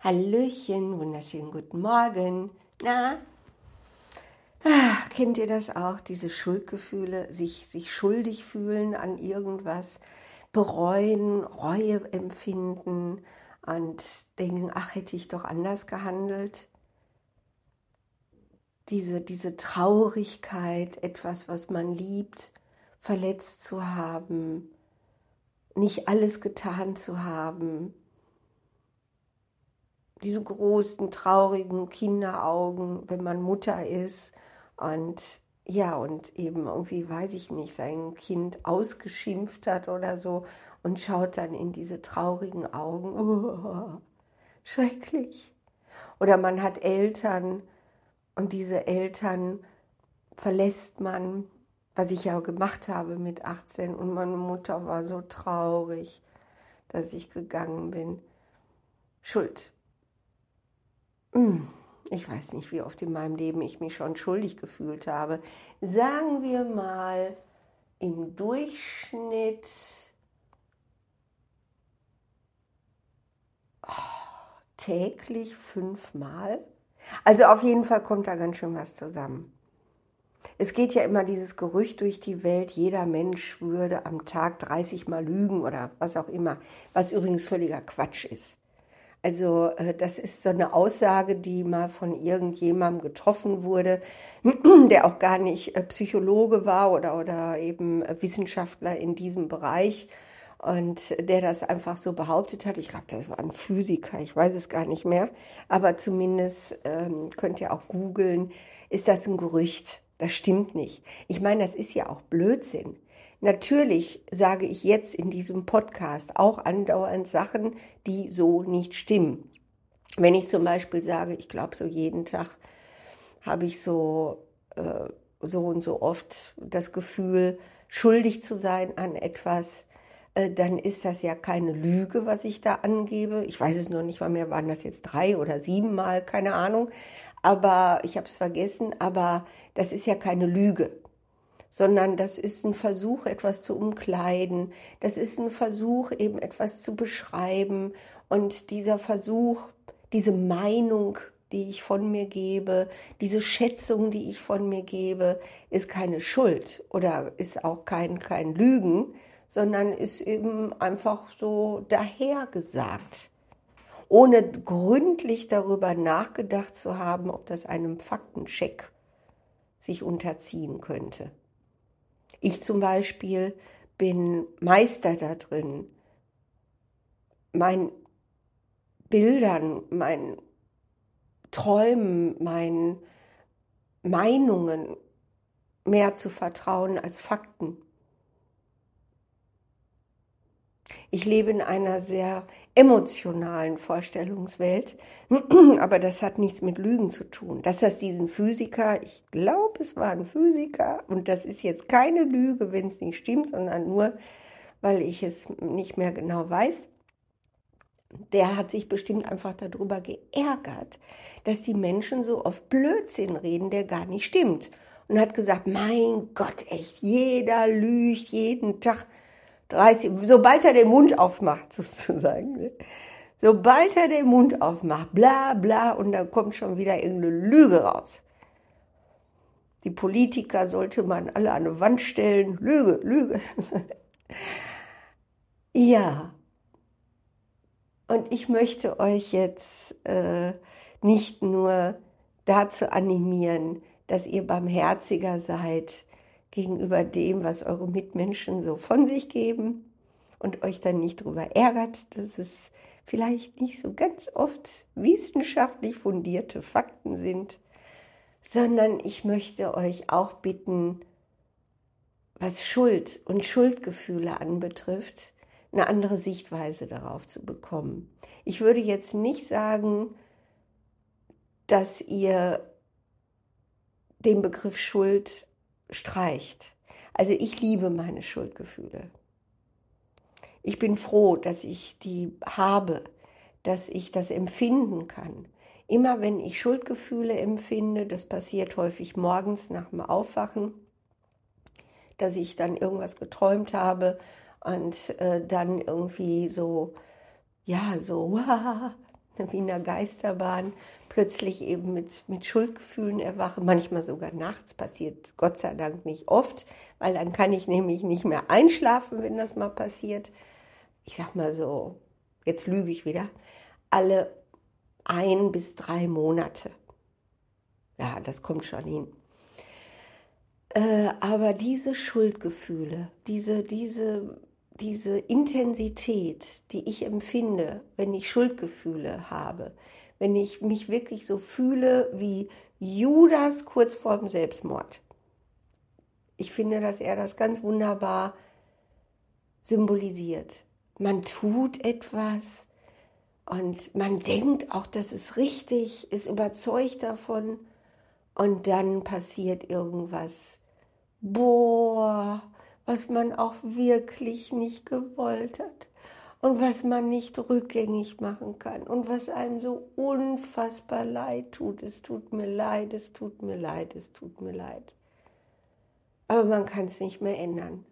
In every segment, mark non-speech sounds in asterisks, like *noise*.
Hallöchen, wunderschönen guten Morgen. Na, ah, kennt ihr das auch, diese Schuldgefühle, sich, sich schuldig fühlen an irgendwas, bereuen, Reue empfinden und denken, ach, hätte ich doch anders gehandelt? Diese, diese Traurigkeit, etwas, was man liebt, verletzt zu haben, nicht alles getan zu haben, diese großen, traurigen Kinderaugen, wenn man Mutter ist und ja, und eben irgendwie, weiß ich nicht, sein Kind ausgeschimpft hat oder so und schaut dann in diese traurigen Augen. Oh, *laughs* schrecklich. Oder man hat Eltern und diese Eltern verlässt man, was ich ja gemacht habe mit 18 und meine Mutter war so traurig, dass ich gegangen bin. Schuld ich weiß nicht, wie oft in meinem Leben ich mich schon schuldig gefühlt habe. Sagen wir mal im Durchschnitt oh, täglich fünfmal. Also auf jeden Fall kommt da ganz schön was zusammen. Es geht ja immer dieses Gerücht durch die Welt, jeder Mensch würde am Tag 30 Mal lügen oder was auch immer, was übrigens völliger Quatsch ist. Also äh, das ist so eine Aussage, die mal von irgendjemandem getroffen wurde, *clears throat* der auch gar nicht äh, Psychologe war oder, oder eben Wissenschaftler in diesem Bereich und der das einfach so behauptet hat. Ich glaube, das war ein Physiker, ich weiß es gar nicht mehr, aber zumindest ähm, könnt ihr auch googeln, ist das ein Gerücht. Das stimmt nicht. Ich meine, das ist ja auch Blödsinn. Natürlich sage ich jetzt in diesem Podcast auch andauernd Sachen, die so nicht stimmen. Wenn ich zum Beispiel sage, ich glaube, so jeden Tag habe ich so, äh, so und so oft das Gefühl, schuldig zu sein an etwas, dann ist das ja keine Lüge, was ich da angebe. Ich weiß es noch nicht mal mehr, waren das jetzt drei oder sieben Mal, keine Ahnung. Aber ich habe es vergessen, aber das ist ja keine Lüge sondern das ist ein Versuch, etwas zu umkleiden. Das ist ein Versuch, eben etwas zu beschreiben. Und dieser Versuch, diese Meinung, die ich von mir gebe, diese Schätzung, die ich von mir gebe, ist keine Schuld oder ist auch kein, kein Lügen, sondern ist eben einfach so dahergesagt, ohne gründlich darüber nachgedacht zu haben, ob das einem Faktencheck sich unterziehen könnte. Ich zum Beispiel bin Meister da drin, meinen Bildern, meinen Träumen, meinen Meinungen mehr zu vertrauen als Fakten. Ich lebe in einer sehr emotionalen Vorstellungswelt, *clears throat* aber das hat nichts mit Lügen zu tun. Dass das diesen Physiker, ich glaube, es war ein Physiker, und das ist jetzt keine Lüge, wenn es nicht stimmt, sondern nur, weil ich es nicht mehr genau weiß, der hat sich bestimmt einfach darüber geärgert, dass die Menschen so oft Blödsinn reden, der gar nicht stimmt. Und hat gesagt, mein Gott, echt, jeder lügt jeden Tag. 30, sobald er den Mund aufmacht, *laughs* sozusagen. Ne? Sobald er den Mund aufmacht, bla bla, und dann kommt schon wieder irgendeine Lüge raus. Die Politiker sollte man alle an eine Wand stellen. Lüge, Lüge. *laughs* ja. Und ich möchte euch jetzt äh, nicht nur dazu animieren, dass ihr barmherziger seid, gegenüber dem, was eure Mitmenschen so von sich geben und euch dann nicht darüber ärgert, dass es vielleicht nicht so ganz oft wissenschaftlich fundierte Fakten sind, sondern ich möchte euch auch bitten, was Schuld und Schuldgefühle anbetrifft, eine andere Sichtweise darauf zu bekommen. Ich würde jetzt nicht sagen, dass ihr den Begriff Schuld streicht. Also ich liebe meine Schuldgefühle. Ich bin froh, dass ich die habe, dass ich das empfinden kann. Immer wenn ich Schuldgefühle empfinde, das passiert häufig morgens nach dem Aufwachen, dass ich dann irgendwas geträumt habe und äh, dann irgendwie so, ja, so, *laughs* wie in einer Geisterbahn, plötzlich eben mit, mit Schuldgefühlen erwache. Manchmal sogar nachts, passiert Gott sei Dank nicht oft, weil dann kann ich nämlich nicht mehr einschlafen, wenn das mal passiert. Ich sag mal so, jetzt lüge ich wieder, alle ein bis drei Monate. Ja, das kommt schon hin. Äh, aber diese Schuldgefühle, diese, diese, diese Intensität, die ich empfinde, wenn ich Schuldgefühle habe, wenn ich mich wirklich so fühle wie Judas kurz vorm Selbstmord. Ich finde, dass er das ganz wunderbar symbolisiert. Man tut etwas und man denkt auch, das ist richtig, ist überzeugt davon und dann passiert irgendwas. Boah, was man auch wirklich nicht gewollt hat und was man nicht rückgängig machen kann und was einem so unfassbar leid tut. Es tut mir leid, es tut mir leid, es tut mir leid. Aber man kann es nicht mehr ändern.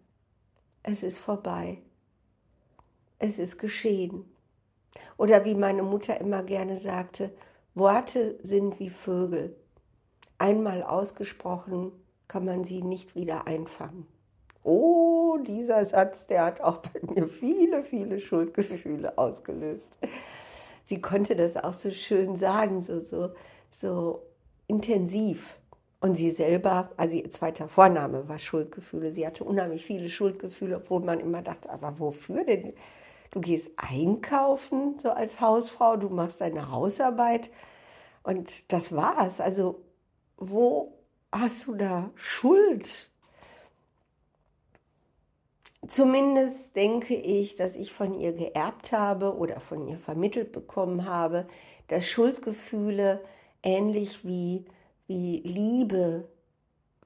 Es ist vorbei. Es ist geschehen. Oder wie meine Mutter immer gerne sagte, Worte sind wie Vögel. Einmal ausgesprochen kann man sie nicht wieder einfangen. Oh, dieser Satz, der hat auch bei mir viele, viele Schuldgefühle ausgelöst. Sie konnte das auch so schön sagen, so, so, so intensiv. Und sie selber, also ihr zweiter Vorname war Schuldgefühle. Sie hatte unheimlich viele Schuldgefühle, obwohl man immer dachte, aber wofür denn? Du gehst einkaufen, so als Hausfrau, du machst deine Hausarbeit und das war's. Also, wo hast du da Schuld? Zumindest denke ich, dass ich von ihr geerbt habe oder von ihr vermittelt bekommen habe, dass Schuldgefühle ähnlich wie, wie Liebe,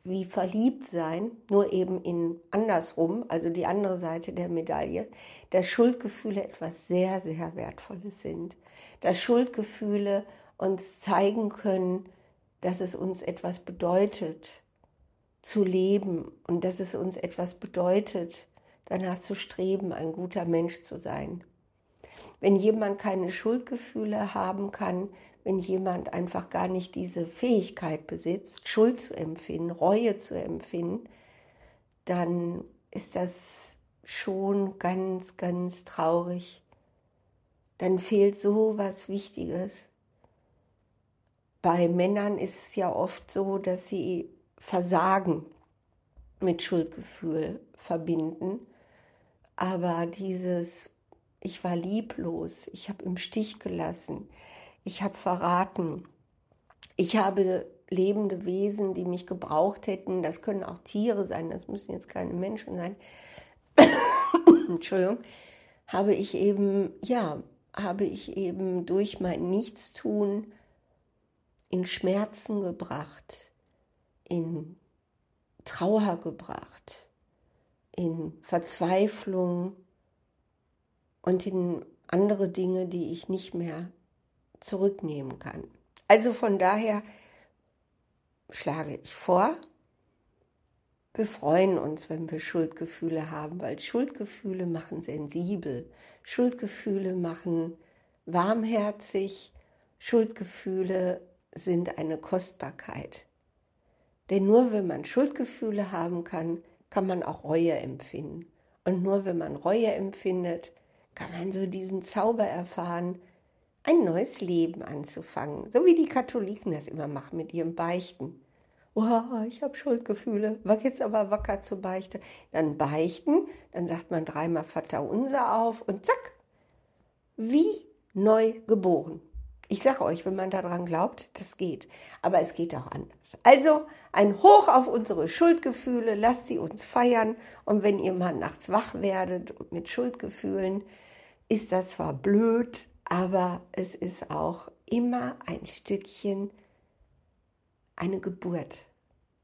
wie verliebt sein, nur eben in andersrum, also die andere Seite der Medaille, dass Schuldgefühle etwas sehr, sehr Wertvolles sind. Dass Schuldgefühle uns zeigen können, dass es uns etwas bedeutet, zu leben und dass es uns etwas bedeutet, danach zu streben, ein guter Mensch zu sein. Wenn jemand keine Schuldgefühle haben kann, wenn jemand einfach gar nicht diese Fähigkeit besitzt, Schuld zu empfinden, Reue zu empfinden, dann ist das schon ganz, ganz traurig. Dann fehlt so was Wichtiges. Bei Männern ist es ja oft so, dass sie Versagen mit Schuldgefühl verbinden. Aber dieses, ich war lieblos, ich habe im Stich gelassen, ich habe verraten, ich habe lebende Wesen, die mich gebraucht hätten, das können auch Tiere sein, das müssen jetzt keine Menschen sein, *coughs* Entschuldigung, habe ich eben, ja, habe ich eben durch mein Nichtstun in Schmerzen gebracht, in Trauer gebracht in Verzweiflung und in andere Dinge, die ich nicht mehr zurücknehmen kann. Also von daher schlage ich vor, wir freuen uns, wenn wir Schuldgefühle haben, weil Schuldgefühle machen sensibel, Schuldgefühle machen warmherzig, Schuldgefühle sind eine Kostbarkeit. Denn nur wenn man Schuldgefühle haben kann, kann man auch Reue empfinden. Und nur wenn man Reue empfindet, kann man so diesen Zauber erfahren, ein neues Leben anzufangen. So wie die Katholiken das immer machen mit ihrem Beichten. Wow, ich habe Schuldgefühle, war jetzt aber wacker zu beichten. Dann beichten, dann sagt man dreimal Vater unser auf und zack, wie neu geboren. Ich sage euch, wenn man daran glaubt, das geht. Aber es geht auch anders. Also ein Hoch auf unsere Schuldgefühle, lasst sie uns feiern. Und wenn ihr mal nachts wach werdet mit Schuldgefühlen, ist das zwar blöd, aber es ist auch immer ein Stückchen eine Geburt.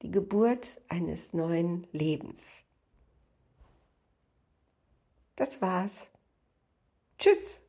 Die Geburt eines neuen Lebens. Das war's. Tschüss.